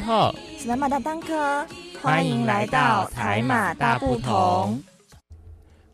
阿巴卡巴，你好，斯拉马大当科，欢迎来到台马大不同。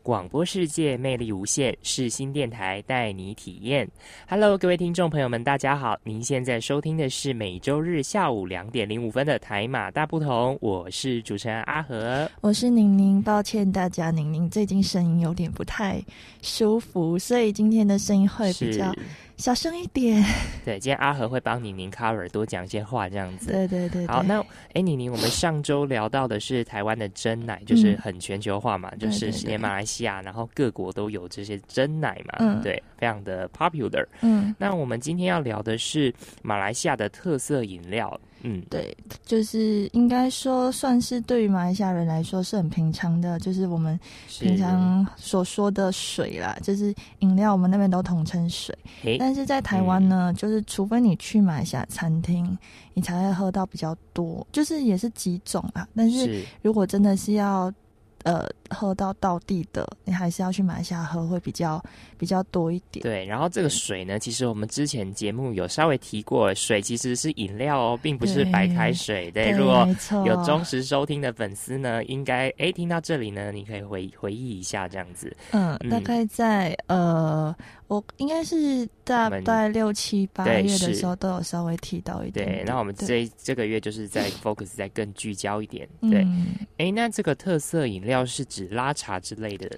广播世界魅力无限，是新电台带你体验。Hello，各位听众朋友们，大家好！您现在收听的是每周日下午两点零五分的台马大不同，我是主持人阿和，我是宁宁。抱歉大家，宁宁最近声音有点不太舒服，所以今天的声音会比较。小声一点。对，今天阿和会帮宁宁 cover 多讲一些话，这样子。对对对。好，那哎，宁宁，我们上周聊到的是台湾的真奶，就是很全球化嘛，就是连马来西亚，然后各国都有这些真奶嘛，嗯，对，非常的 popular。嗯。那我们今天要聊的是马来西亚的特色饮料。嗯，对，就是应该说算是对于马来西亚人来说是很平常的，就是我们平常所说的水啦，就是饮料，我们那边都统称水。但是在台湾呢，就是除非你去马来西亚餐厅，你才会喝到比较多，就是也是几种啊。但是如果真的是要呃，喝到到地的，你还是要去马来西亚喝，会比较比较多一点。对，然后这个水呢，其实我们之前节目有稍微提过，水其实是饮料哦，并不是白开水。对，如果有忠实收听的粉丝呢，应该哎听到这里呢，你可以回回忆一下这样子。嗯，大概在呃。我应该是大概六七八月的时候都有稍微提到一点。对，那我们这这个月就是在 focus 在更聚焦一点。对，哎，那这个特色饮料是指拉茶之类的？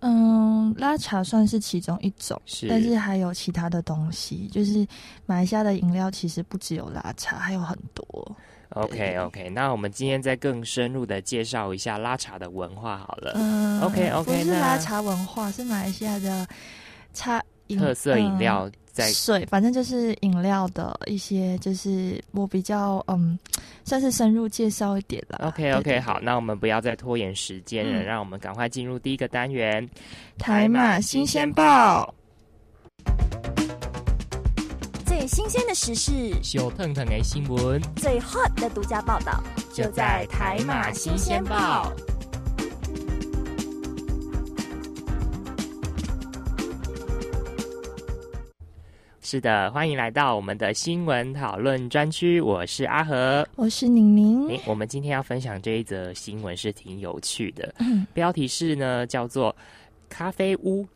嗯，拉茶算是其中一种，是但是还有其他的东西。就是马来西亚的饮料其实不只有拉茶，还有很多。OK OK，那我们今天再更深入的介绍一下拉茶的文化好了。嗯，OK OK，不是拉茶文化，是马来西亚的茶。特色饮料在水，反正就是饮料的一些，就是我比较嗯，算是深入介绍一点了。OK OK，好，那我们不要再拖延时间了，让我们赶快进入第一个单元——台马新鲜报。最新鲜的时事，小腾腾的新闻，最 hot 的独家报道，就在台马新鲜报。是的，欢迎来到我们的新闻讨论专区。我是阿和，我是宁宁。我们今天要分享这一则新闻是挺有趣的，标题是呢叫做“咖啡屋”。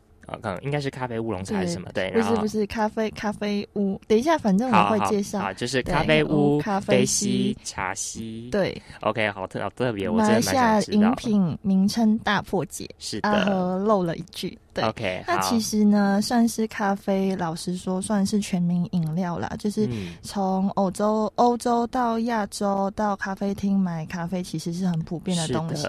刚应该是咖啡乌龙茶还是什么？对，不是不是咖啡咖啡屋。等一下，反正我会介绍。啊，就是咖啡屋、咖啡西、茶西。对，OK，好特好特别，我马来西亚饮品名称大破解，是的，漏了一句。OK，那其实呢，算是咖啡。老实说，算是全民饮料啦。就是从欧洲、欧洲到亚洲，到咖啡厅买咖啡，其实是很普遍的东西。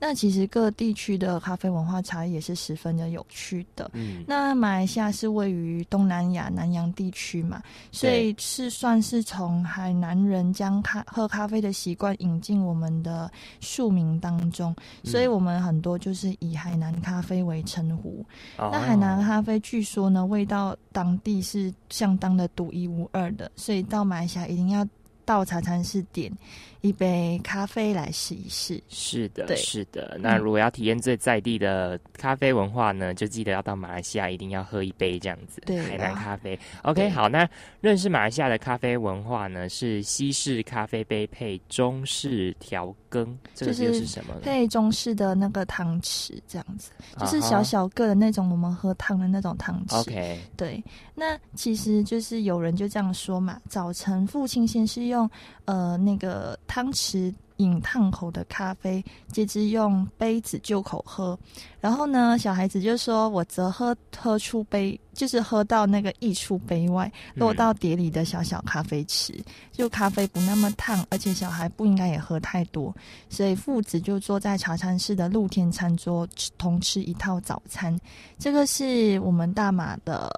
那其实各地区的咖啡文化差异也是十分的有趣的。嗯，那马来西亚是位于东南亚南洋地区嘛，所以是算是从海南人将咖喝咖啡的习惯引进我们的庶民当中，所以我们很多就是以海南咖啡为称呼。那海南咖啡据说呢，味道当地是相当的独一无二的，所以到马来西亚一定要到茶餐室点。一杯咖啡来试一试，是的，是的。那如果要体验最在地的咖啡文化呢，就记得要到马来西亚，一定要喝一杯这样子。对，海南咖啡。OK，好。那认识马来西亚的咖啡文化呢，是西式咖啡杯配中式调羹，这个又是什么？配中式的那个汤匙这样子，就是小小个的那种，我们喝汤的那种汤匙。OK，对。那其实就是有人就这样说嘛，早晨父亲先是用呃那个。汤匙饮烫口的咖啡，接着用杯子就口喝。然后呢，小孩子就说：“我则喝喝出杯，就是喝到那个溢出杯外，落到碟里的小小咖啡池，就咖啡不那么烫，而且小孩不应该也喝太多。所以父子就坐在茶餐室的露天餐桌，同吃一套早餐。这个是我们大马的。”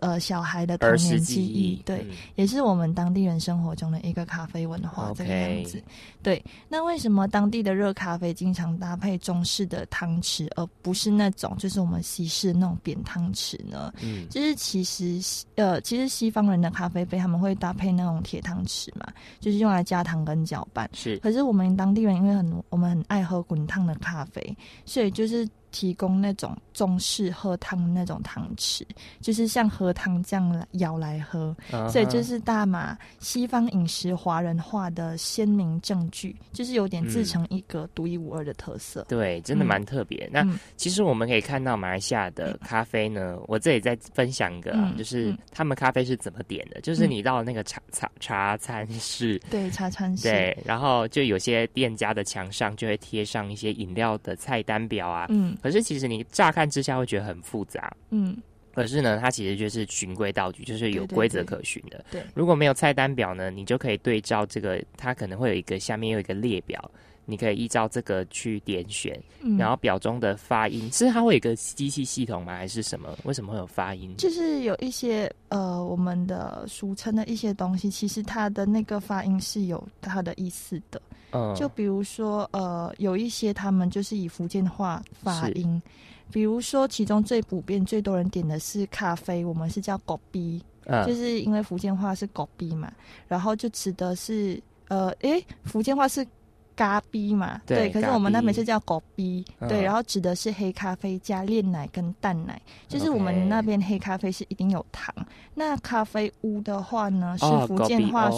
呃，小孩的童年记忆，对，也是我们当地人生活中的一个咖啡文化这个样子。对，那为什么当地的热咖啡经常搭配中式的汤匙，而不是那种就是我们西式那种扁汤匙呢？嗯，就是其实呃，其实西方人的咖啡杯他们会搭配那种铁汤匙嘛，就是用来加糖跟搅拌。是，可是我们当地人因为很我们很爱喝滚烫的咖啡，所以就是提供那种中式喝汤那种汤匙，就是像喝汤这样舀来喝，所以这是大马西方饮食华人化的鲜明证据，就是有点自成一格、独一无二的特色。对，真的蛮特别。那其实我们可以看到马来西亚的咖啡呢，我这里再分享一个，啊就是他们咖啡是怎么点的，就是你到那个茶茶茶餐室，对茶餐室，对，然后就有些店家的墙上就会贴上一些饮料的菜单表啊，嗯。可是其实你乍看之下会觉得很复杂，嗯，可是呢，它其实就是循规蹈矩，就是有规则可循的。对，如果没有菜单表呢，你就可以对照这个，它可能会有一个下面有一个列表，你可以依照这个去点选，然后表中的发音，是它会有一个机器系统吗？还是什么？为什么会有发音？就是有一些呃，我们的俗称的一些东西，其实它的那个发音是有它的意思的。嗯，就比如说，呃，有一些他们就是以福建话发音，比如说其中最普遍、最多人点的是咖啡，我们是叫狗逼，就是因为福建话是狗逼嘛，然后就指的是，呃，诶，福建话是咖逼嘛，对，可是我们那边是叫狗逼，对，然后指的是黑咖啡加炼奶跟淡奶，就是我们那边黑咖啡是一定有糖，那咖啡屋的话呢是福建话。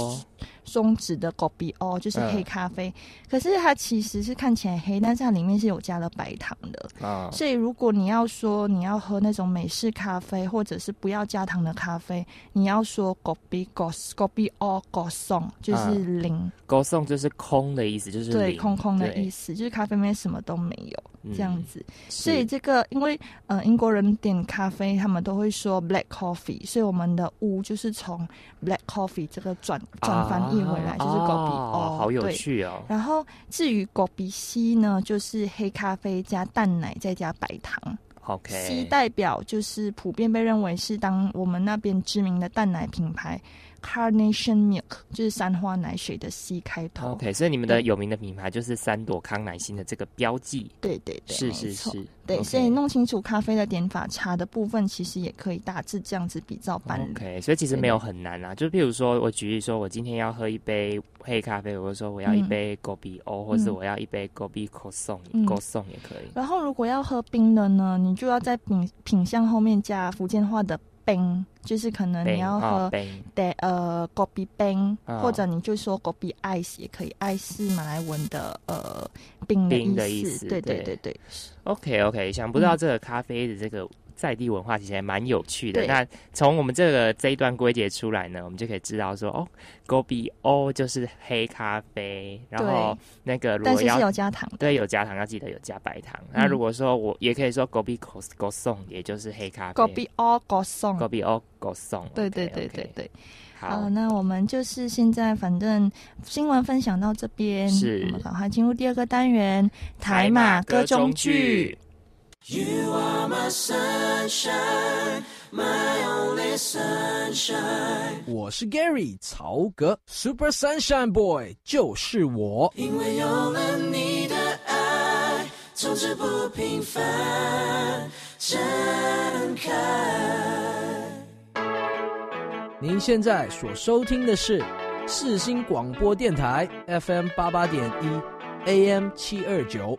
中指的 g o b 哦，就是黑咖啡，可是它其实是看起来黑，但是它里面是有加了白糖的。啊。所以如果你要说你要喝那种美式咖啡，或者是不要加糖的咖啡，你要说 g o b g o s g o b 哦 g o s o n 就是零。G o s o n 就是空的意思，就是对空空的意思，就是咖啡里面什么都没有这样子。所以这个因为呃英国人点咖啡，他们都会说 black coffee，所以我们的乌就是从 black coffee 这个转转翻译。回来就是狗鼻哦，好有趣哦。然后至于狗鼻西呢，就是黑咖啡加淡奶再加白糖。OK，西代表就是普遍被认为是当我们那边知名的淡奶品牌。Carnation Milk 就是三花奶水的 C 开头。OK，所以你们的有名的品牌就是三朵康乃馨的这个标记。对对对，是是是。对，所以弄清楚咖啡的点法，茶的部分其实也可以大致这样子比照办理。OK，所以其实没有很难啊。就譬如说，我举例说，我今天要喝一杯黑咖啡，或者说我要一杯 Gobi O，或是我要一杯 Gobi c o s o n g o s o n 也可以。然后如果要喝冰的呢，你就要在品品相后面加福建话的。冰就是可能你要喝的呃果比冰，或者你就说果比 ice 也可以，ice 是马来文的呃冰的意思，对对对对。OK OK，想不到这个咖啡的这个。在地文化其实还蛮有趣的。那从我们这个这一段归结出来呢，我们就可以知道说，哦，Gobi O 就是黑咖啡，然后那个如果要有加糖，对，有加糖要记得有加白糖。那如果说我也可以说 Gobi Go Go Song，也就是黑咖啡。Gobi O Go Song，Gobi O Go Song。对对对对对。好，那我们就是现在反正新闻分享到这边，是，我们赶快进入第二个单元台马歌中剧。You are my sunshine, my only sunshine。我是 Gary 曹格，Super Sunshine Boy 就是我。因为有了你的爱，从此不平凡，展开。您现在所收听的是四星广播电台 FM 八八点一，AM 七二九。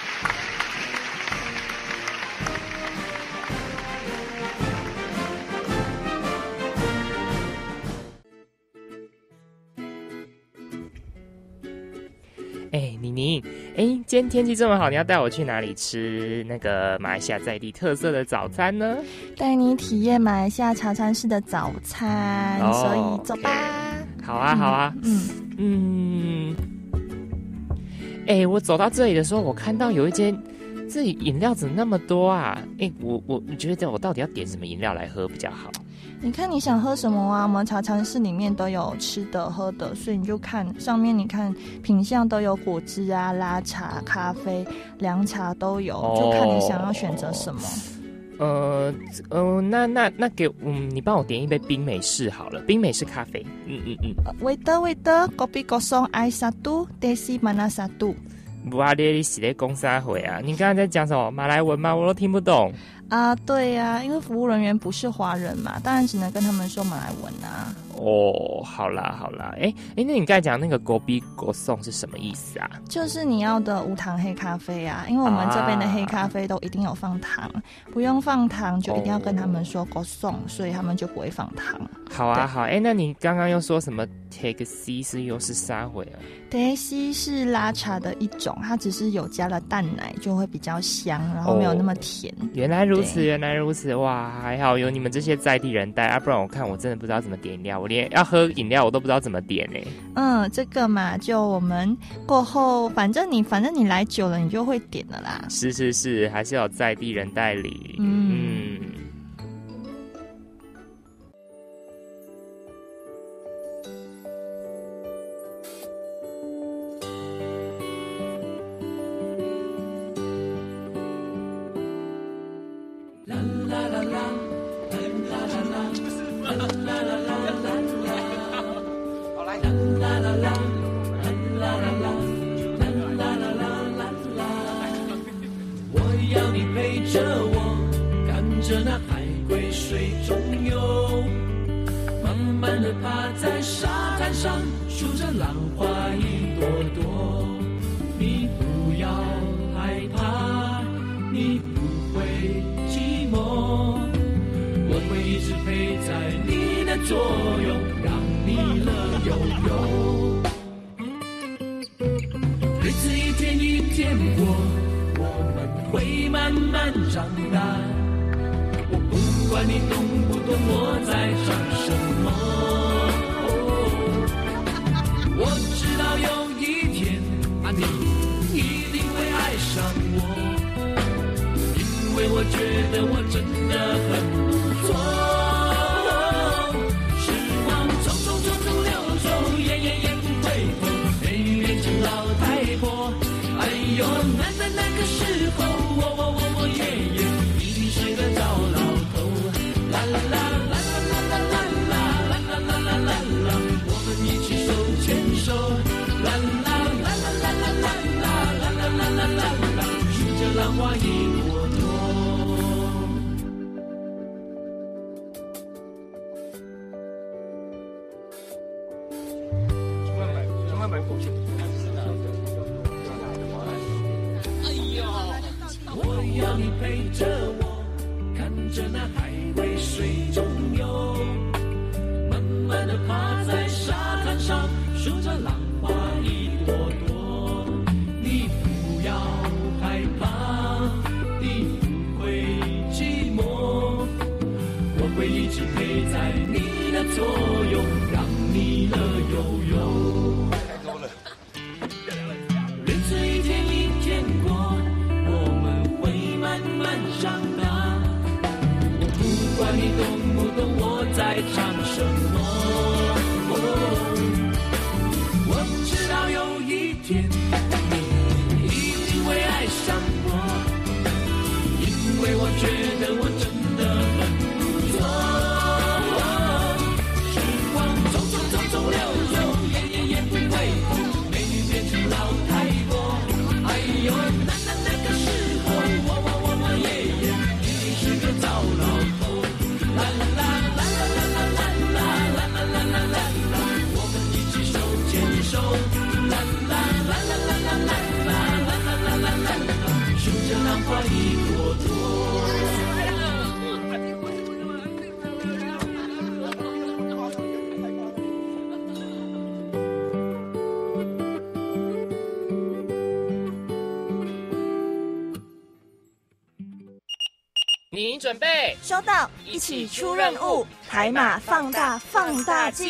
今天天气这么好，你要带我去哪里吃那个马来西亚在地特色的早餐呢？带你体验马来西亚茶餐室的早餐，所以走吧。好啊，好啊，嗯嗯。哎，我走到这里的时候，我看到有一间，这里饮料怎么那么多啊？哎，我我你觉得我到底要点什么饮料来喝比较好？你看你想喝什么啊？我们茶餐室里面都有吃的喝的，所以你就看上面，你看品相都有果汁啊、拉茶、咖啡、凉茶都有，就看你想要选择什么。呃，呃，那那那给嗯，你帮我点一杯冰美式好了，冰美式咖啡。嗯嗯嗯。Waiter waiter，kopi Kosong Ais Satu Desi Mana Satu。不阿列里洗的公三回啊！你刚刚在讲什么马来文吗？我都听不懂。啊，对呀，因为服务人员不是华人嘛，当然只能跟他们说马来文啊。哦，好啦好啦，哎哎，那你刚才讲那个国比国送是什么意思啊？就是你要的无糖黑咖啡啊，因为我们这边的黑咖啡都一定有放糖，不用放糖就一定要跟他们说国送，所以他们就不会放糖。好啊好，哎，那你刚刚又说什么 take C 是又是啥回啊？德西是拉茶的一种，它只是有加了淡奶，就会比较香，然后没有那么甜。原来如此，原来如此，哇，还好有你们这些在地人带啊，不然我看我真的不知道怎么点饮料，我连要喝饮料我都不知道怎么点呢。嗯，这个嘛，就我们过后，反正你反正你来久了，你就会点了啦。是是是，还是要在地人代理。嗯。着那海龟水中游，慢慢的趴在沙滩上，数着浪花一朵朵，你不要害怕，你不会寂寞，我会一直陪在你的左右，让你乐悠悠，日子一天一天过，我们会慢慢长大。管你懂不懂我在唱什么。我知道有一天啊，你一定会爱上我，因为我觉得我真的很不错。做。收到，一起出任务，海马放大放大镜。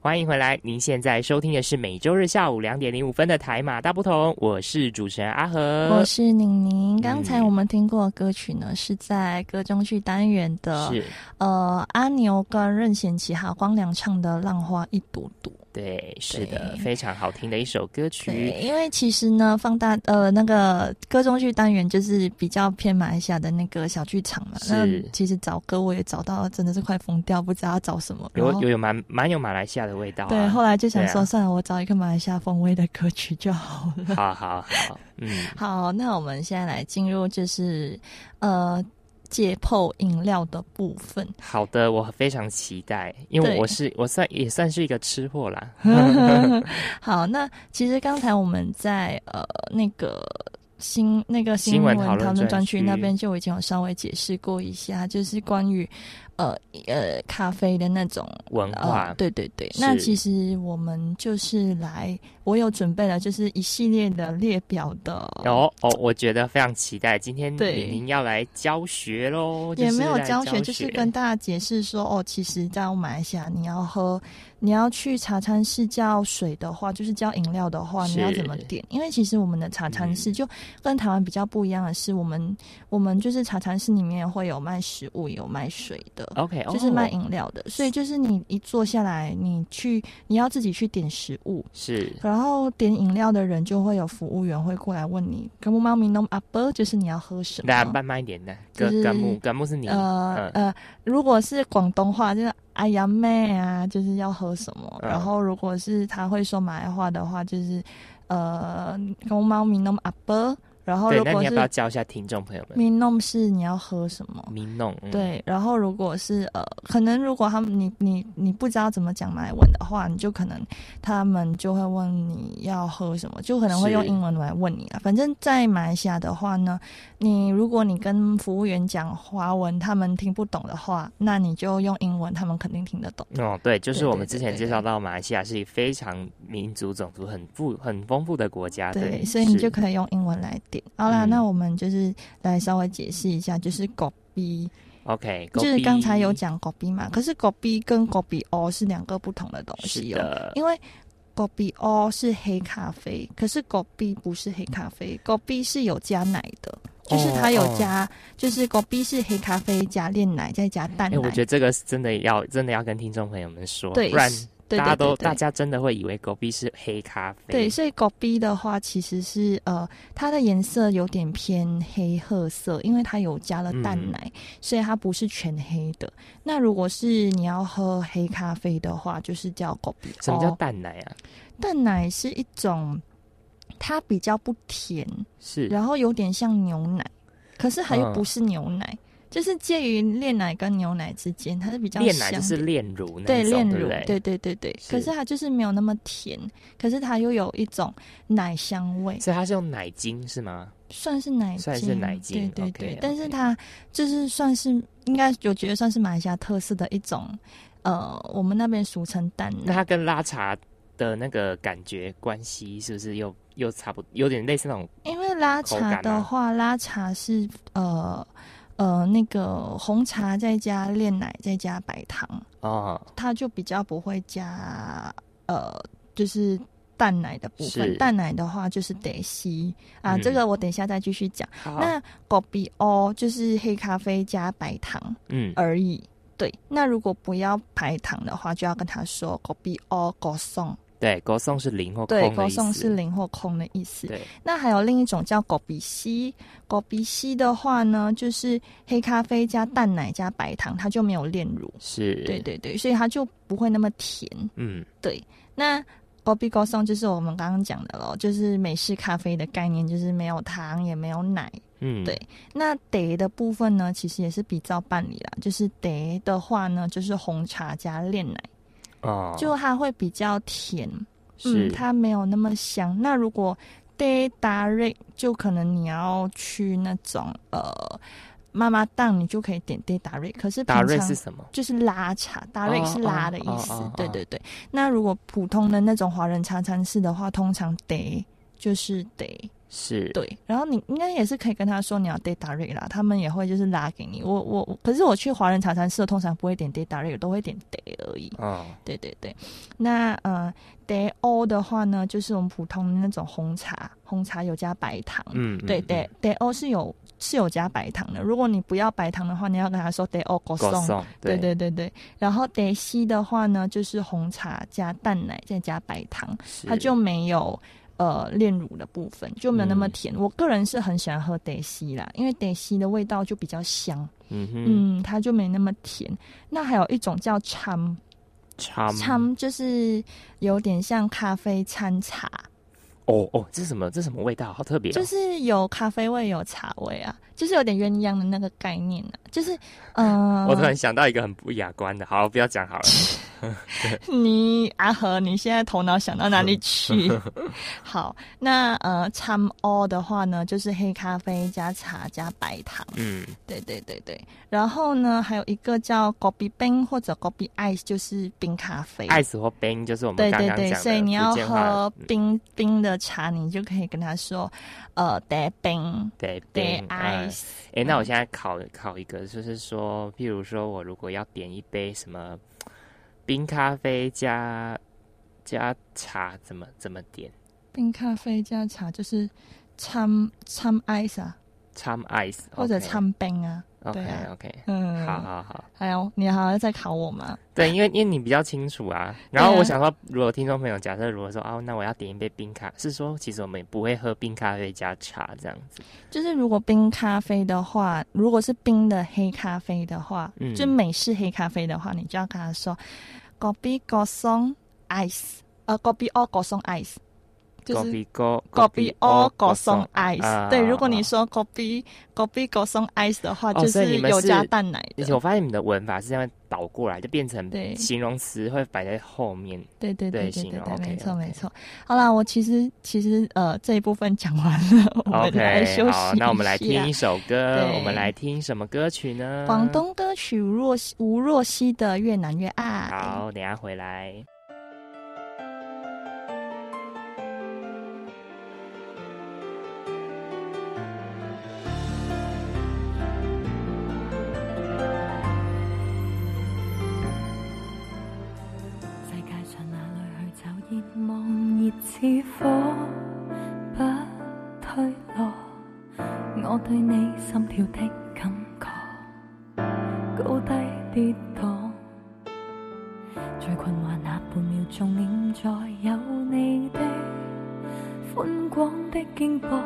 欢迎回来，您现在收听的是每周日下午两点零五分的台马大不同，我是主持人阿和，我是宁宁。刚才我们听过的歌曲呢，是在歌中剧单元的，呃，阿牛跟任贤齐还有光良唱的《浪花一朵朵》。对，是的，非常好听的一首歌曲。因为其实呢，放大呃那个歌中剧单元就是比较偏马来西亚的那个小剧场嘛。那其实找歌我也找到，真的是快疯掉，不知道要找什么。有有有蛮蛮有马来西亚的味道。对，后来就想说，算了，我找一个马来西亚风味的歌曲就好了。好好好，嗯，好，那我们现在来进入就是呃。解剖饮料的部分，好的，我非常期待，因为我是我算也算是一个吃货啦。好，那其实刚才我们在呃那个新那个新闻讨论专区那边就已经有稍微解释过一下，就是关于。呃呃，咖啡的那种文化，对对对。那其实我们就是来，我有准备了，就是一系列的列表的。哦哦，我觉得非常期待，今天李宁要来教学喽。也没有教学，就是跟大家解释说，哦，其实在马来西亚，你要喝，你要去茶餐室叫水的话，就是叫饮料的话，你要怎么点？因为其实我们的茶餐室就跟台湾比较不一样的是，我们我们就是茶餐室里面会有卖食物，有卖水的。OK，就是卖饮料的，所以就是你一坐下来，你去你要自己去点食物，是，然后点饮料的人就会有服务员会过来问你，干木猫咪弄阿伯，就是你要喝什么？大家慢慢一点的，就是干木干木是你，呃呃，如果是广东话就是哎呀妹啊，就是要喝什么？然后如果是他会说马来话的话，就是呃，干木猫咪弄阿伯。然后，如果是要不要教一下听众朋友们？明弄是你要喝什么？明弄对。然后，如果是呃，可能如果他们你你你不知道怎么讲马来文的话，你就可能他们就会问你要喝什么，就可能会用英文来问你了。反正，在马来西亚的话呢，你如果你跟服务员讲华文，他们听不懂的话，那你就用英文，他们肯定听得懂。哦，对，就是我们之前介绍到马来西亚是一个非常民族种族很富很丰富的国家，对，所以你就可以用英文来。好啦，那我们就是来稍微解释一下，就是狗逼，OK，就是刚才有讲狗逼嘛，可是狗逼跟狗逼哦是两个不同的东西哦，因为狗逼哦是黑咖啡，可是狗逼不是黑咖啡，狗逼是有加奶的，就是它有加，就是狗逼是黑咖啡加炼奶再加蛋奶。我觉得这个是真的要真的要跟听众朋友们说，大家都，大家真的会以为狗币是黑咖啡。对，所以狗币的话，其实是呃，它的颜色有点偏黑褐色，因为它有加了淡奶，所以它不是全黑的。那如果是你要喝黑咖啡的话，就是叫狗币。什么叫淡奶啊？淡奶是一种，它比较不甜，是，然后有点像牛奶，可是它又不是牛奶。就是介于炼奶跟牛奶之间，它是比较炼奶就是炼乳，对炼乳，对对对对。可是它就是没有那么甜，可是它又有一种奶香味。所以它是用奶精是吗？算是奶，算是奶精，对对对。但是它就是算是应该有觉得算是马来西亚特色的一种，呃，我们那边俗称蛋奶。那它跟拉茶的那个感觉关系是不是又又差不多，有点类似那种？因为拉茶的话，拉茶是呃。呃，那个红茶再加炼奶再加白糖哦，它就比较不会加呃，就是淡奶的部分。淡奶的话就是得吸啊，这个我等一下再继续讲。那果比哦，就是黑咖啡加白糖嗯而已。对，那如果不要白糖的话，就要跟他说果比哦果送。对，狗送是零或空对，狗送是零或空的意思。对，那还有另一种叫狗比西，狗比西的话呢，就是黑咖啡加淡奶加白糖，它就没有炼乳。是，对对对，所以它就不会那么甜。嗯，对。那狗比狗送就是我们刚刚讲的咯，就是美式咖啡的概念，就是没有糖也没有奶。嗯，对。那得的部分呢，其实也是比照办理啦，就是得的话呢，就是红茶加炼奶。哦，就它会比较甜，嗯，它没有那么香。那如果 day 达瑞，就可能你要去那种呃妈妈档，你就可以点 day 达瑞。可是达瑞是什么？就是拉茶，达瑞是拉的意思。对对对。那如果普通的那种华人茶餐室的话，通常 day 就是得。是对，然后你应该也是可以跟他说你要 data rate 啦，他们也会就是拉给你。我我可是我去华人茶餐室通常不会点 data rate，都会点 day 而已。哦，对对对，那呃 day o 的话呢，就是我们普通的那种红茶，红茶有加白糖。嗯，对对，day o 是有是有加白糖的。如果你不要白糖的话，你要跟他说得哦，果送。对对对对。然后得西的话呢，就是红茶加淡奶再加白糖，它就没有呃炼乳的部分，就没有那么甜。我个人是很喜欢喝德西啦，因为德西的味道就比较香。嗯嗯，它就没那么甜。那还有一种叫掺掺，就是有点像咖啡掺茶。哦哦，这是什么？这什么味道？好特别！就是有咖啡味，有茶味啊，就是有点鸳鸯的那个概念啊。就是，嗯，我突然想到一个很不雅观的，好，不要讲好了。你阿和，你现在头脑想到哪里去？好，那呃，掺 all 的话呢，就是黑咖啡加茶加白糖。嗯，对对对对。然后呢，还有一个叫 g o b i 冰或者 g o b i ice，就是冰咖啡。ice 或冰就是我们刚刚讲的。对对对，所以你要喝冰冰的茶，你就可以跟他说，呃，带冰，带冰 ice。哎，那我现在考考一个，就是说，譬如说我如果要点一杯什么？冰咖啡加加茶怎么怎么点？冰咖啡加茶就是掺掺 ice 啊，掺 ice 或者掺冰啊。OK OK，嗯，好好好。还有你好像在考我吗？对，因为因为你比较清楚啊。然后我想说，如果听众朋友假设如果说哦，那我要点一杯冰咖，是说其实我们也不会喝冰咖啡加茶这样子。就是如果冰咖啡的话，如果是冰的黑咖啡的话，嗯，就美式黑咖啡的话，你就要跟他说。，g o b i g o s o n g ice，呃，隔壁哦隔送 ice，就是隔隔壁哦隔送 ice。对，如果你说隔壁隔壁隔送 ice 的话，就是有加蛋奶的。而且我发现你们的文法是这样倒过来，就变成形容词会摆在后面。对对对对对，没错没错。好啦，我其实其实呃这一部分讲完了，我们来休息。那我们来听一首歌，我们来听什么歌曲呢？广东歌曲吴若吴若曦的《越难越爱》。好，等下回来。对你心跳的感觉高低跌宕，最困惑那半秒钟念在有你的宽广的肩膊，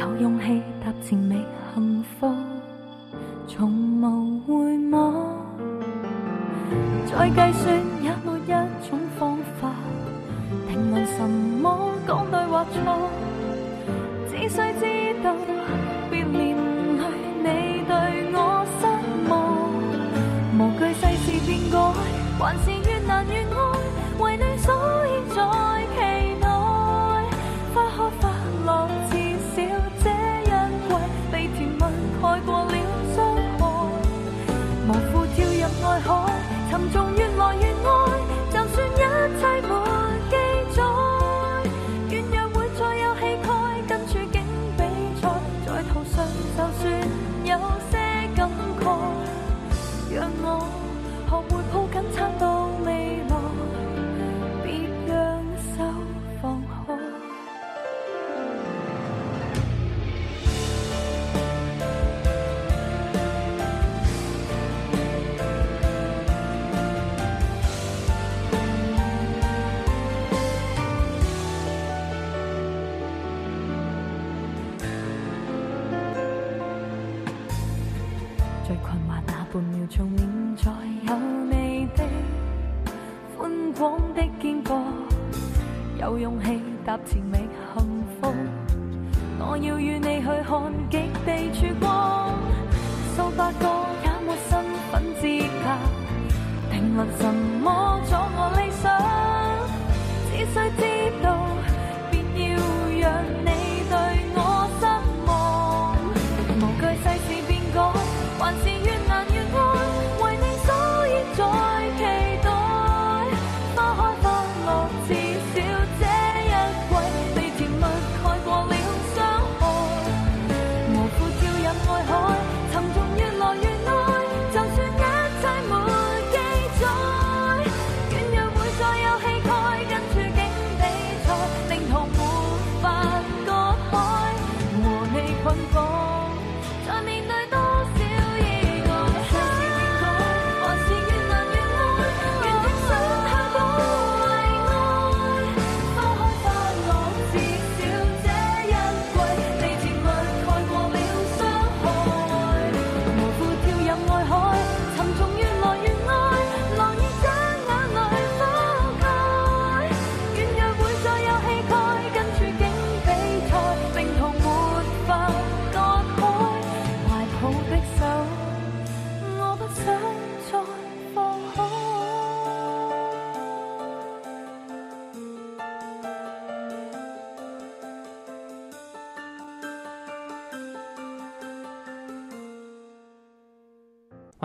有勇气踏前觅幸福，从无回望，再计算也没一种方法。评论什么讲对或错，只需知还是气踏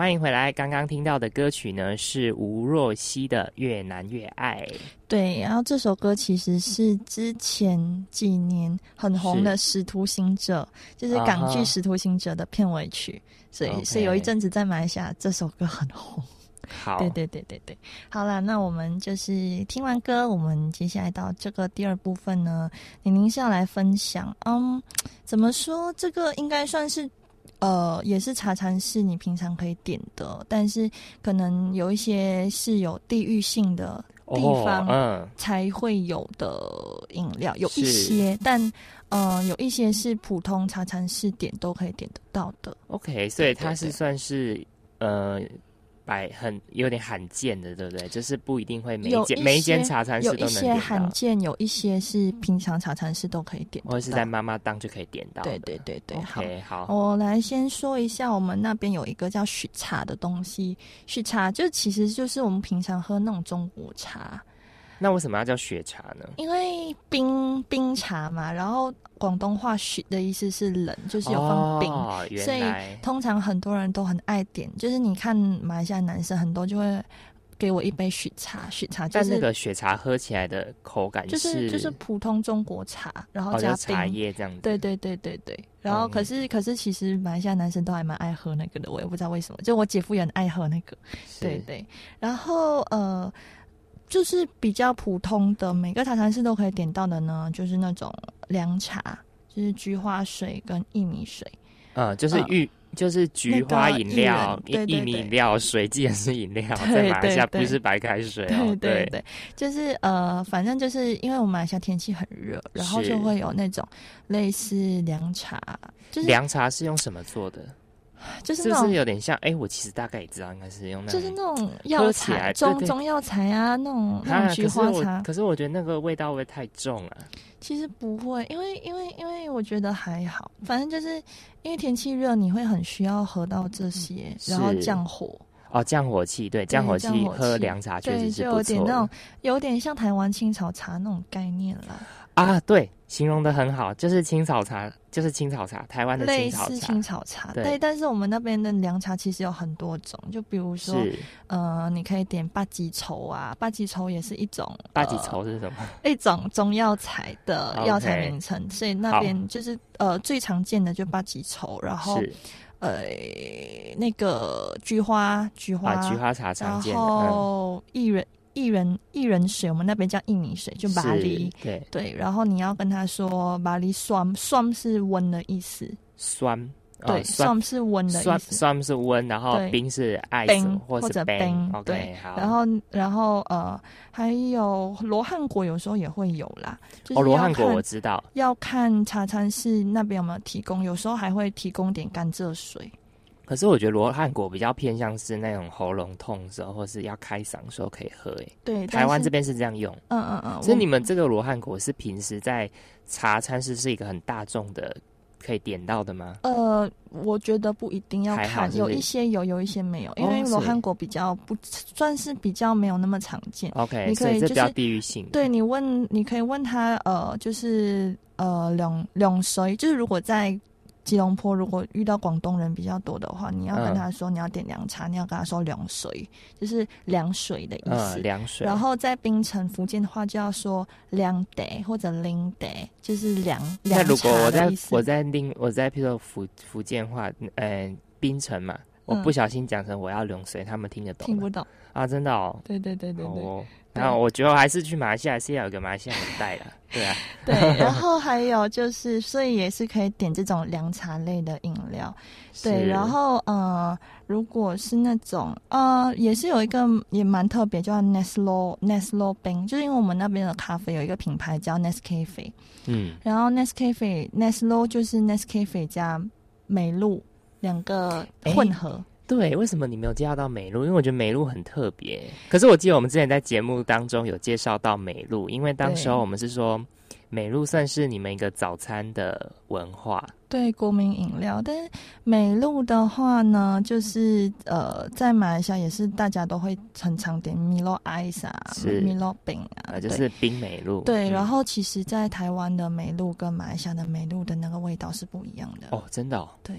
欢迎回来。刚刚听到的歌曲呢是吴若希的《越难越爱》。对，然后这首歌其实是之前几年很红的《使徒行者》，就是港剧《使徒行者》的片尾曲，所以所以有一阵子在马来西亚这首歌很红。好，对对对对对，好了，那我们就是听完歌，我们接下来到这个第二部分呢，宁宁是要来分享，嗯，怎么说？这个应该算是。呃，也是茶餐室你平常可以点的，但是可能有一些是有地域性的地方才会有的饮料，有一些，但呃，有一些是普通茶餐室点都可以点得到的。OK，所以它是算是呃。百很有点罕见的，对不对？就是不一定会每一间每一间茶餐室都能有一些罕见，有一些是平常茶餐室都可以点，或者是在妈妈档就可以点到。对对对对，好，好。我来先说一下，我们那边有一个叫许茶的东西，许茶就其实就是我们平常喝那种中国茶。那为什么要叫雪茶呢？因为冰冰茶嘛，然后广东话“雪”的意思是冷，就是有放冰，所以通常很多人都很爱点。就是你看马来西亚男生很多就会给我一杯雪茶，雪茶。但那个雪茶喝起来的口感就是就是普通中国茶，然后加茶叶这样子。对对对对对。然后可是可是其实马来西亚男生都还蛮爱喝那个的，我也不知道为什么。就我姐夫也很爱喝那个。对对。然后呃。就是比较普通的，每个茶餐室都可以点到的呢，就是那种凉茶，就是菊花水跟薏米水。嗯，就是玉，就是菊花饮料、薏米饮料、水既然是饮料，在马来西亚不是白开水哦。对对，就是呃，反正就是因为我们马来西亚天气很热，然后就会有那种类似凉茶。就是凉茶是用什么做的？就是不是有点像？哎，我其实大概也知道，应该是用那就是那种药材中中药材啊，那种那种菊花茶。可是我觉得那个味道会太重了。其实不会，因为因为因为我觉得还好，反正就是因为天气热，你会很需要喝到这些，然后降火。哦，降火气，对，降火气喝凉茶确实是不错。有点那种，有点像台湾青草茶那种概念了。啊，对，形容的很好，就是青草茶，就是青草茶，台湾的青草茶。类似青草茶，对。但是我们那边的凉茶其实有很多种，就比如说，呃，你可以点八吉稠啊，八吉稠也是一种。八吉稠是什么？一种中药材的药材名称，所以那边就是呃最常见的就八吉稠，然后呃那个菊花菊花菊花茶常见，然后薏仁。薏仁薏仁水，我们那边叫薏米水，就巴黎。对对，然后你要跟他说巴黎酸酸是温的意思，酸对酸是温的意思，酸是温，然后冰是爱冰或者冰。对，然后然后呃还有罗汉果有时候也会有啦。哦，罗汉果我知道，要看茶餐室那边有没有提供，有时候还会提供点甘蔗水。可是我觉得罗汉果比较偏向是那种喉咙痛的时候，或是要开嗓时候可以喝。哎，对，台湾这边是这样用。嗯嗯嗯。所以你们这个罗汉果是平时在茶餐室是一个很大众的可以点到的吗？呃，我觉得不一定要看，有一些有，有一些没有，因为罗汉果比较不算是比较没有那么常见。OK，你可以就是地域性。对你问，你可以问他，呃，就是呃两两水，就是如果在。吉隆坡如果遇到广东人比较多的话，你要跟他说你要点凉茶，你要跟他说凉水，就是凉水的意思。凉水。然后在槟城、福建的话就要说凉得或者淋得，就是凉凉那如果我在我在另我在譬如说福福建话，呃，槟城嘛，我不小心讲成我要凉水，他们听得懂？听不懂啊？真的哦。对对对对对。那我觉得还是去马来西亚是要有个马来西亚人带的，对啊。对，然后还有就是，所以也是可以点这种凉茶类的饮料。对，然后呃，如果是那种呃，也是有一个也蛮特别，叫 Neslo Neslo 冰，就是因为我们那边的咖啡有一个品牌叫 Nescafe，嗯，然后 Nescafe Neslo 就是 Nescafe 加美露两个混合。对，为什么你没有介绍到美露？因为我觉得美露很特别。可是我记得我们之前在节目当中有介绍到美露，因为当时候我们是说美露算是你们一个早餐的文化，对国民饮料。但是美露的话呢，就是呃，在马来西亚也是大家都会很常点米洛 ice 啊，米洛冰啊，就是冰美露。对，然后其实，在台湾的美露跟马来西亚的美露的那个味道是不一样的。哦，真的？哦对。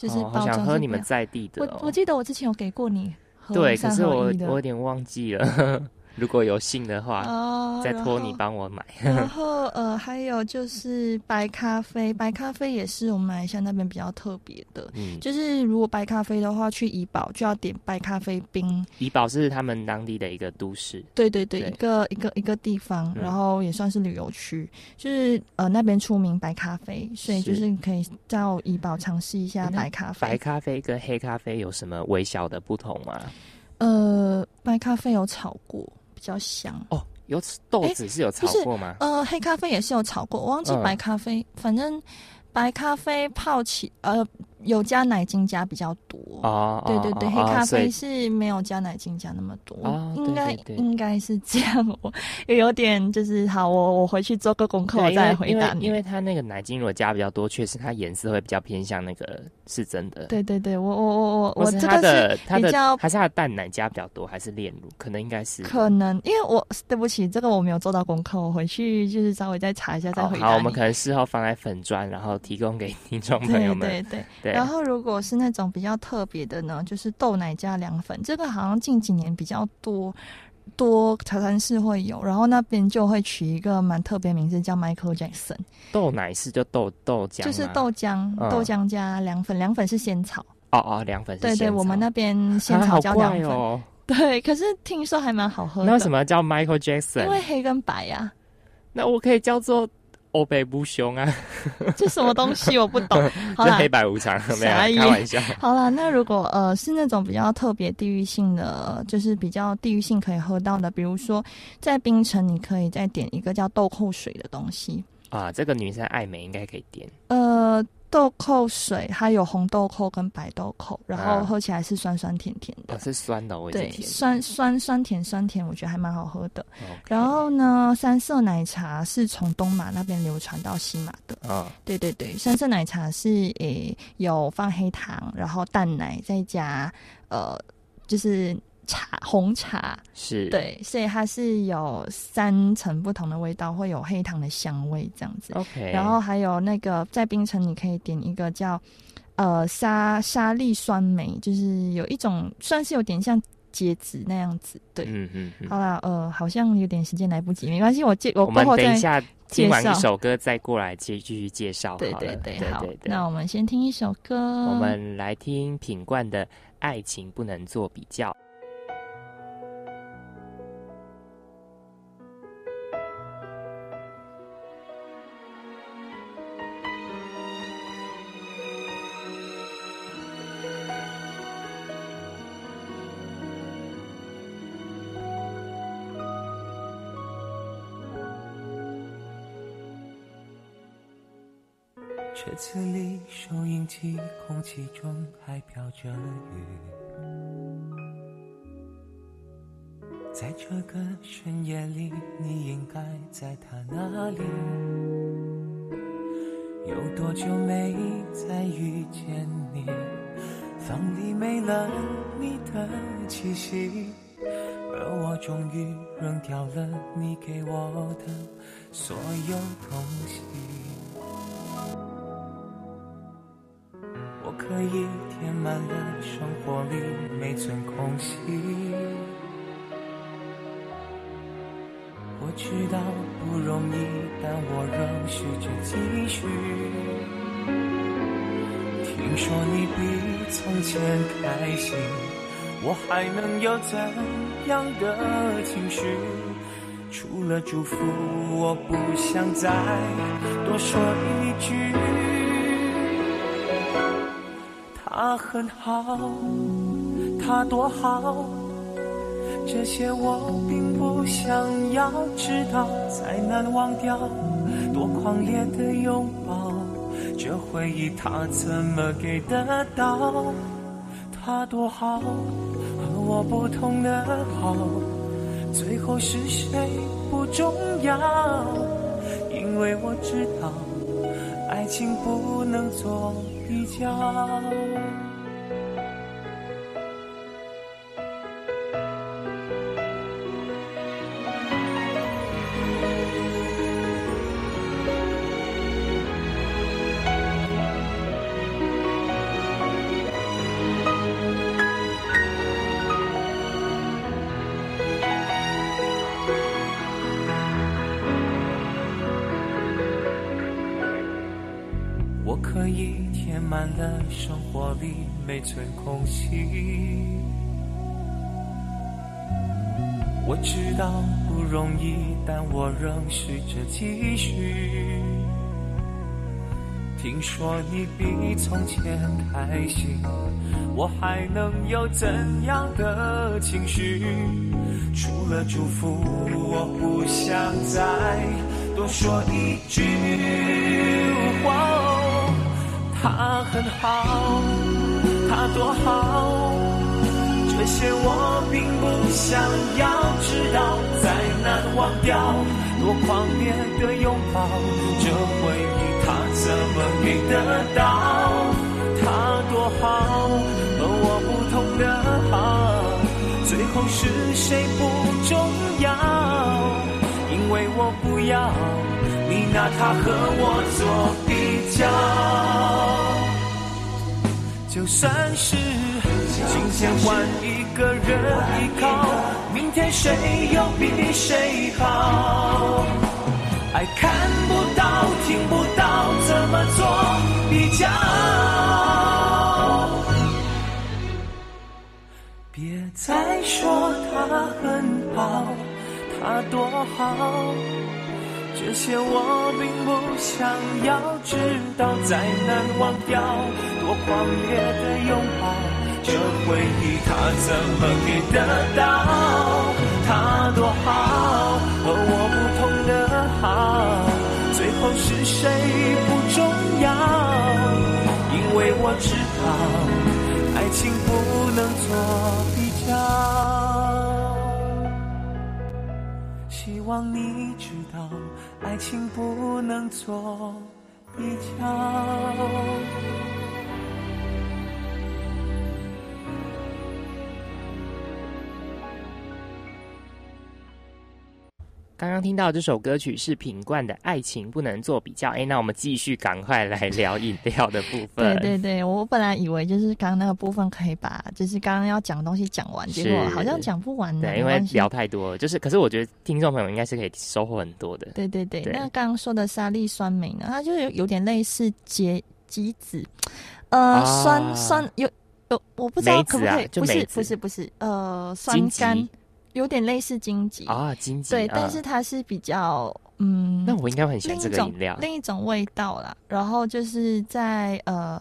就是好想喝你们在地的。我我记得我之前有给过你，对，可是我我有点忘记了。如果有幸的话，哦再托你帮我买。然后呃，还有就是白咖啡，白咖啡也是我们马来西亚那边比较特别的。嗯，就是如果白咖啡的话，去怡宝就要点白咖啡冰。怡宝是他们当地的一个都市，对对对，一个一个一个地方，然后也算是旅游区，就是呃那边出名白咖啡，所以就是可以到怡宝尝试一下白咖啡。白咖啡跟黑咖啡有什么微小的不同吗？呃，白咖啡有炒过。比较香哦，有豆子是有炒过吗？呃，黑咖啡也是有炒过，我忘记白咖啡，反正白咖啡泡起呃。有加奶精加比较多哦，对对对，黑咖啡是没有加奶精加那么多，应该应该是这样。我有点就是好，我我回去做个功课，我再回答你。因为它那个奶精如果加比较多，确实它颜色会比较偏向那个是真的。对对对，我我我我我这个是比较还是它的淡奶加比较多，还是炼乳？可能应该是可能，因为我对不起，这个我没有做到功课，我回去就是稍微再查一下再回答。好，我们可能事后放在粉砖，然后提供给听众朋友们。对对对，然后如果是。那种比较特别的呢，就是豆奶加凉粉，这个好像近几年比较多多茶餐室会有，然后那边就会取一个蛮特别名字叫 Michael Jackson。豆奶是就豆豆浆，就是豆浆，豆浆加凉粉，凉粉是仙草。哦哦，凉粉是对对，我们那边仙草叫凉粉。哦对，可是听说还蛮好喝的。那为什么叫 Michael Jackson？因为黑跟白呀。那我可以叫做。欧北不凶啊，这什么东西我不懂。好黑白无常，没有开玩笑。好了，那如果呃是那种比较特别地域性的，就是比较地域性可以喝到的，比如说在冰城，你可以再点一个叫豆蔻水的东西啊。这个女生爱美应该可以点。呃。豆蔻水，它有红豆蔻跟白豆蔻，然后喝起来是酸酸甜甜的。是酸的，我对酸酸酸甜酸甜，我觉得还蛮好喝的。然后呢，三色奶茶是从东马那边流传到西马的。啊，对对对，三色奶茶是诶有放黑糖，然后淡奶再加呃就是。茶红茶是对，所以它是有三层不同的味道，会有黑糖的香味这样子。OK，然后还有那个在冰城，你可以点一个叫呃沙沙粒酸梅，就是有一种算是有点像截子那样子。对，嗯嗯。好了，呃，好像有点时间来不及，没关系，我介我们等一下听完一首歌再过来接继续介绍。对对对，好，那我们先听一首歌，我们来听品冠的《爱情不能做比较》。车子里收音机，空气中还飘着雨。在这个深夜里，你应该在他那里。有多久没再遇见你？房里没了你的气息，而我终于扔掉了你给我的所有东西。可以填满了生活里每寸空隙。我知道不容易，但我仍试着继续。听说你比从前开心，我还能有怎样的情绪？除了祝福，我不想再多说一句。他很好，他多好，这些我并不想要知道。再难忘掉，多狂烈的拥抱，这回忆他怎么给得到？他多好，和我不同的好，最后是谁不重要，因为我知道，爱情不能做。回家我可以填满了生活里每寸空隙。我知道不容易，但我仍试着继续。听说你比从前开心，我还能有怎样的情绪？除了祝福，我不想再多说一句。他很好，他多好，这些我并不想要知道。再难忘掉，多狂烈的拥抱，这回忆他怎么给得到？他多好，和我不同的好，最后是谁不重要，因为我不要你拿他和我做比较。就算是今天换一个人依靠，明天谁又比谁好？爱看不到，听不到，怎么做比较？别再说他很好，他多好。这些我并不想要知道，再难忘掉多狂烈的拥抱，这回忆他怎么给得到？他多好，和我不同的好，最后是谁不重要，因为我知道，爱情不能做比较。希望你知道。爱情不能做比较。刚刚听到这首歌曲是品冠的《爱情不能做比较》。哎，那我们继续赶快来聊饮料的部分。对对对，我本来以为就是刚刚那个部分可以把就是刚刚要讲的东西讲完，结果好像讲不完。对，因为聊太多了，就是可是我觉得听众朋友应该是可以收获很多的。对对对，那刚刚说的沙粒酸梅呢，它就有有点类似结橘子，呃，酸酸有有，我不知道可不可以，不是不是不是，呃，酸甘。有点类似荆棘啊，荆棘对，但是它是比较嗯，那我应该很喜欢这个饮料，另一种味道啦。然后就是在呃，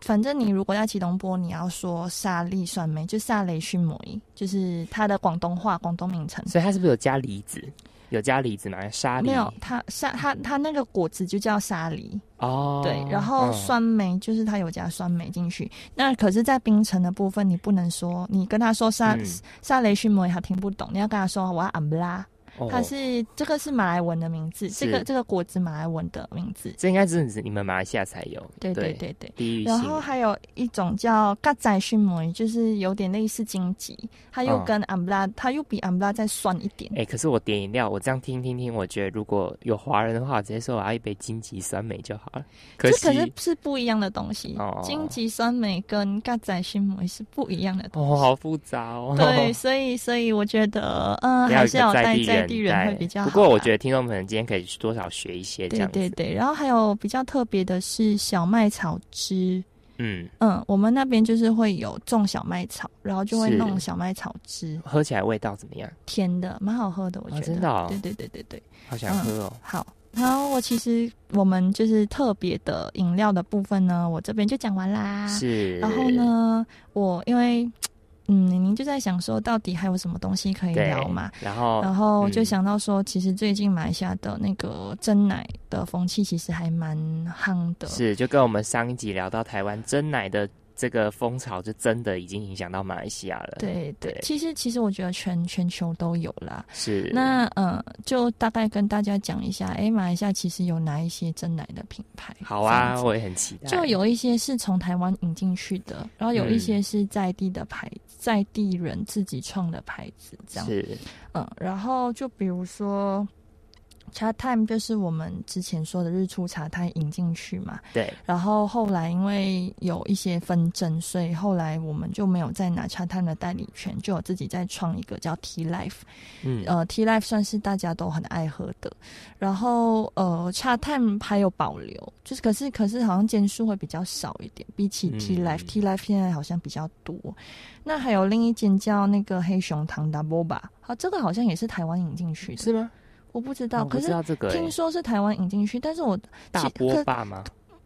反正你如果要启东波，你要说沙粒酸梅，就沙雷熏梅，就是它的广东话广东名称。所以它是不是有加梨子？有加梨子吗？沙梨没有，它沙它它那个果子就叫沙梨哦。对，然后酸梅就是它有加酸梅进去。那可是，在冰城的部分，你不能说你跟他说沙沙雷须梅，他听不懂。你要跟他说我要安布拉。它是这个是马来文的名字，这个这个果子马来文的名字，这应该是你们马来西亚才有。对对对对。然后还有一种叫嘎仔熏梅，就是有点类似荆棘，它又跟安布拉，它又比安布拉再酸一点。哎，可是我点饮料，我这样听听听，我觉得如果有华人的话，直接说我要一杯荆棘酸梅就好了。这可是是不一样的东西，荆棘酸梅跟嘎仔熏梅是不一样的东西。哦，好复杂哦。对，所以所以我觉得，嗯，还是要带在。地人会比较好。不过我觉得听众朋友今天可以多少学一些这样对对对，然后还有比较特别的是小麦草汁。嗯嗯，我们那边就是会有种小麦草，然后就会弄小麦草汁。喝起来味道怎么样？甜的，蛮好喝的，我觉得。真的？对对对对对。好想喝哦。好，然后我其实我们就是特别的饮料的部分呢，我这边就讲完啦。是。然后呢，我因为。嗯，您就在想说，到底还有什么东西可以聊嘛？然后，然后就想到说，其实最近马来西亚的那个真奶的风气其实还蛮夯的。是，就跟我们上一集聊到台湾真奶的。这个风潮就真的已经影响到马来西亚了。对对，其实其实我觉得全全球都有啦。是。那呃，就大概跟大家讲一下，哎，马来西亚其实有哪一些真奶的品牌？好啊，我也很期待。就有一些是从台湾引进去的，然后有一些是在地的牌，在地人自己创的牌子，这样。是。嗯，然后就比如说。茶 time 就是我们之前说的日出茶摊引进去嘛，对。然后后来因为有一些纷争，所以后来我们就没有再拿茶 time 的代理权，就有自己再创一个叫 T Life。嗯，呃，T Life 算是大家都很爱喝的。然后呃，茶 time 还有保留，就是可是可是好像间数会比较少一点，比起 T Life，T Life 现在好像比较多。那还有另一间叫那个黑熊糖 Double 吧，好，这个好像也是台湾引进去的，是吗？我不知道，可是听说是台湾引进去，但是我大波霸吗？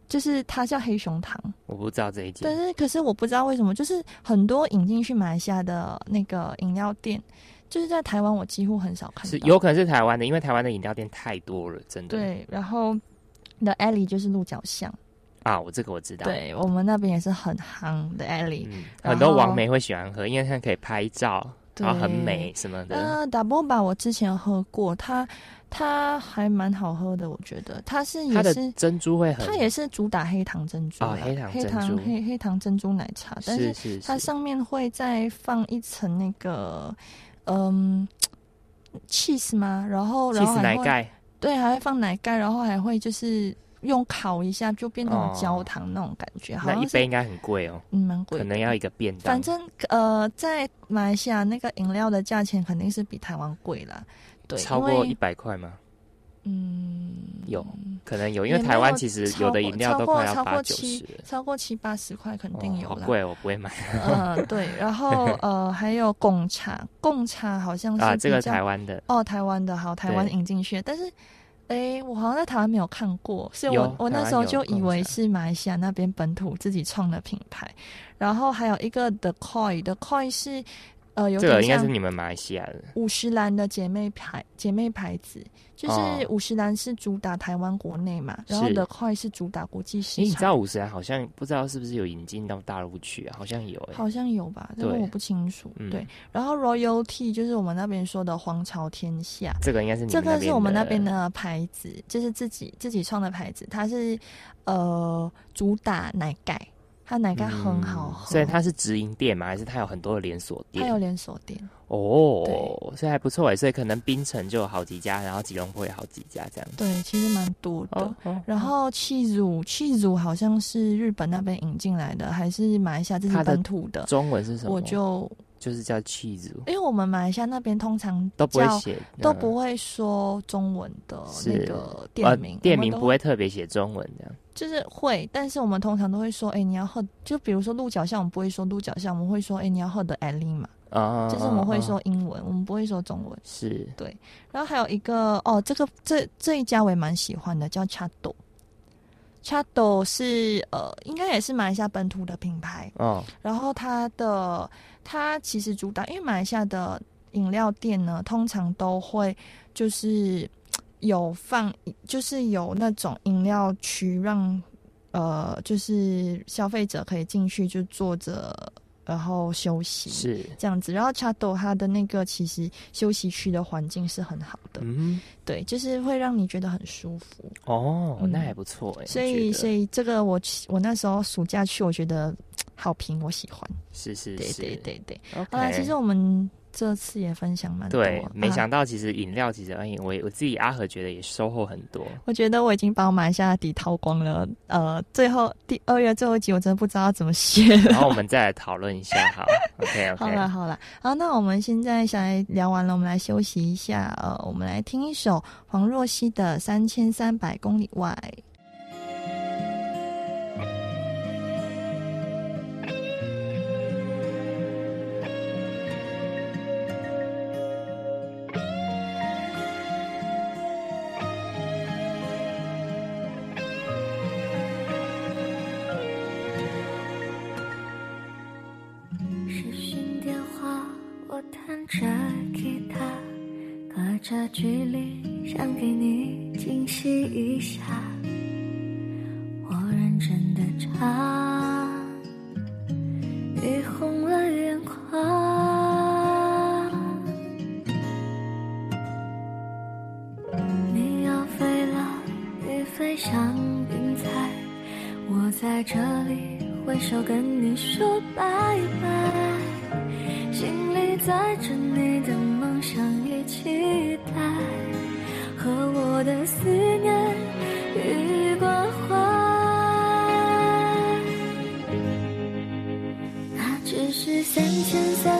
就是它叫黑熊糖，我不知道这一件。但是可是我不知道为什么，就是很多引进去马来西亚的那个饮料店，就是在台湾我几乎很少看到。是有可能是台湾的，因为台湾的饮料店太多了，真的。对，然后的 Alley 就是鹿角巷啊，我这个我知道。对我们那边也是很夯的 Alley，很多网媒会喜欢喝，因为它可以拍照。然后很美什么的。呃，打波吧，我之前喝过，它它还蛮好喝的，我觉得它是也是珍珠会很，它也是主打黑糖珍珠啊，黑糖黑糖黑黑糖珍珠奶茶，但是它上面会再放一层那个嗯 cheese 吗？然后然后奶盖，对，还会放奶盖，然后还会就是。用烤一下就变成焦糖那种感觉，那一杯应该很贵哦，嗯，蛮贵，可能要一个便当。反正呃，在马来西亚那个饮料的价钱肯定是比台湾贵啦，对，超过一百块吗？嗯，有可能有，因为台湾其实有的饮料都快要八九十，超过七八十块肯定有。好贵，我不会买。嗯，对，然后 呃，还有贡茶，贡茶好像是啊，这个台湾的哦，台湾的好，台湾引进去，但是。哎，我好像在台湾没有看过，所以我我那时候就以为是马来西亚那边本土自己创的品牌。然后还有一个 The Coi，The Coi 是呃，有这个应该是你们马来西亚的五十岚的姐妹牌姐妹牌子。就是五十岚是主打台湾国内嘛，然后的快是主打国际市场。你知道五十岚好像不知道是不是有引进到大陆去啊？好像有，好像有吧？这个我不清楚。对，然后 Royalty 就是我们那边说的皇朝天下，这个应该是这个是我们那边的牌子，就是自己自己创的牌子，它是呃主打奶盖。它奶盖很好喝，所以它是直营店吗？还是它有很多的连锁店？它有连锁店哦，所以还不错哎。所以可能槟城就有好几家，然后吉隆坡有好几家这样。对，其实蛮多的。然后气乳，气乳好像是日本那边引进来的，还是马来西亚这是本土的？中文是什么？我就。就是叫 cheese，因为我们马来西亚那边通常都不会写，都不会说中文的那个店名，店名不会特别写中文这样。就是会，但是我们通常都会说，哎，你要喝，就比如说鹿角巷，我们不会说鹿角巷，我们会说，哎，你要喝的 Ali 嘛，啊，就是我们会说英文，我们不会说中文。是，对。然后还有一个，哦，这个这这一家我也蛮喜欢的，叫 Chado。Chado 是呃，应该也是马来西亚本土的品牌哦。然后它的它其实主打，因为马来西亚的饮料店呢，通常都会就是有放，就是有那种饮料区，让呃，就是消费者可以进去就坐着。然后休息是这样子，然后茶斗它的那个其实休息区的环境是很好的，嗯，对，就是会让你觉得很舒服。哦，那还不错哎。所以，所以这个我我那时候暑假去，我觉得 好评，我喜欢。是是是，对对对对。啊，其实我们。这次也分享蛮多，对，没想到其实饮料其实，而已，我我自己阿和觉得也收获很多。我觉得我已经把我买下的底掏光了，呃，最后第二月最后一集我真的不知道怎么写。然后我们再来讨论一下，好，OK OK。好了好了，好，那我们现在想来聊完了，我们来休息一下，呃，我们来听一首黄若曦的《三千三百公里外》。距离，想给你惊喜一下。我认真的唱，你红了眼眶。你要飞了，你飞向云彩，我在这里挥手跟你说拜拜，心里载着你的梦想一起。三千三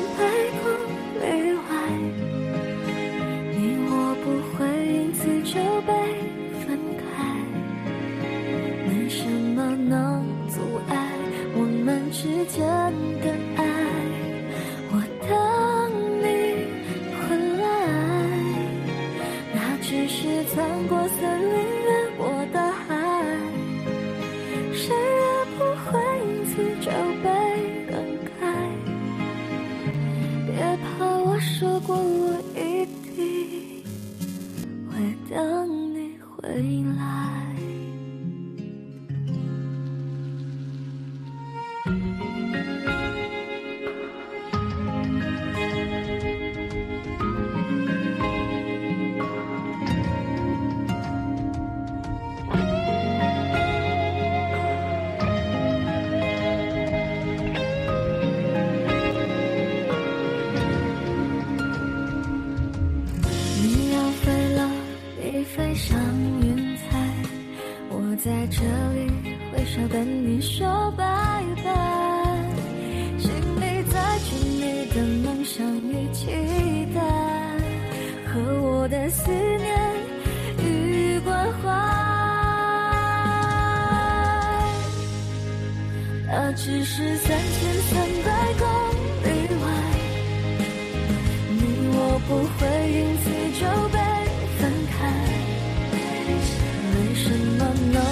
No.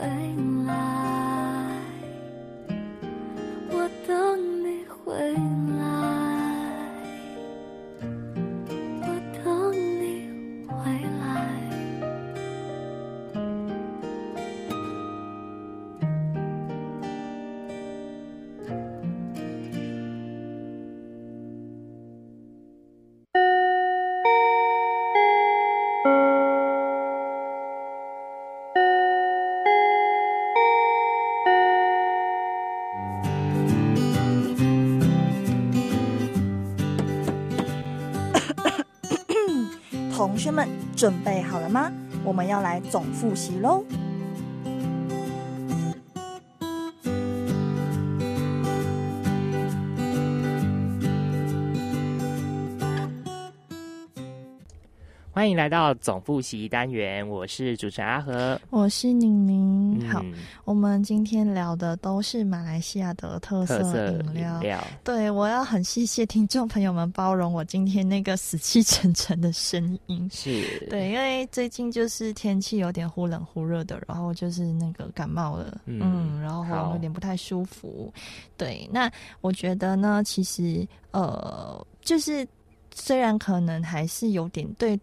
爱你。学们准备好了吗？我们要来总复习喽。欢迎来到总复习单元，我是主持人阿和，我是宁宁。好，我们今天聊的都是马来西亚的特色饮料。对，我要很谢谢听众朋友们包容我今天那个死气沉沉的声音。是对，因为最近就是天气有点忽冷忽热的，然后就是那个感冒了，嗯，然后有点不太舒服。对，那我觉得呢，其实呃，就是虽然可能还是有点对。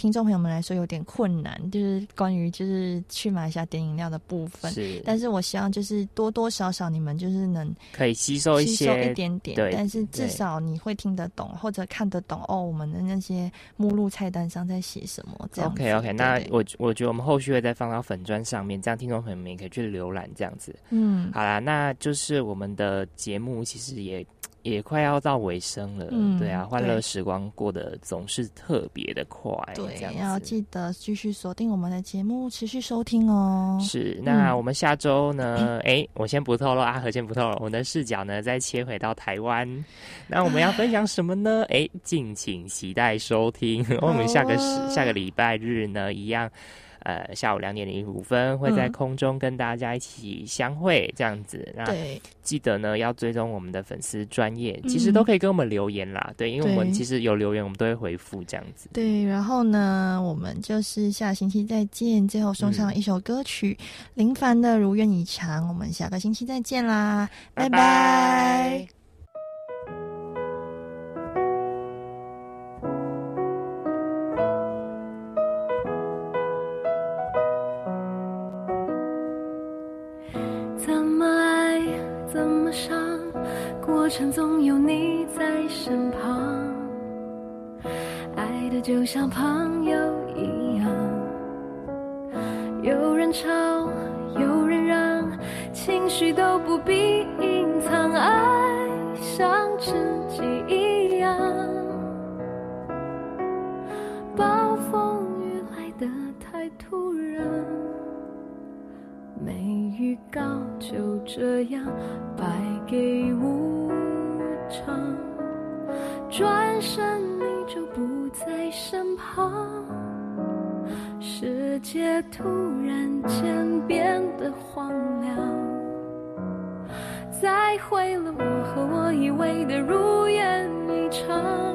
听众朋友们来说有点困难，就是关于就是去马来西亚点饮料的部分。是，但是我希望就是多多少少你们就是能可以吸收一些一点点，但是至少你会听得懂或者看得懂哦，我们的那些目录菜单上在写什么这样。OK OK，那我我觉得我们后续会再放到粉砖上面，这样听众朋友们也可以去浏览这样子。嗯，好啦，那就是我们的节目其实也。也快要到尾声了，嗯，对啊，欢乐时光过得总是特别的快，对，要记得继续锁定我们的节目，持续收听哦。是，那我们下周呢？哎，我先不透露，阿和先不透露，我们的视角呢再切回到台湾，那我们要分享什么呢？哎，敬请期待收听。我们下个下个礼拜日呢，一样。呃，下午两点零五分会在空中跟大家一起相会，这样子。那记得呢要追踪我们的粉丝专业，其实都可以跟我们留言啦。对，因为我们其实有留言，我们都会回复这样子。对，然后呢，我们就是下星期再见。最后送上一首歌曲，林凡的《如愿以偿》。我们下个星期再见啦，拜拜。程总有你在身旁，爱的就像朋友一样，有人吵，有人让，情绪都不必隐藏，爱像知己一样。暴风雨来得太突然，没预告就这样败给无。转身你就不在身旁，世界突然间变得荒凉，再会了我和我以为的如愿以偿。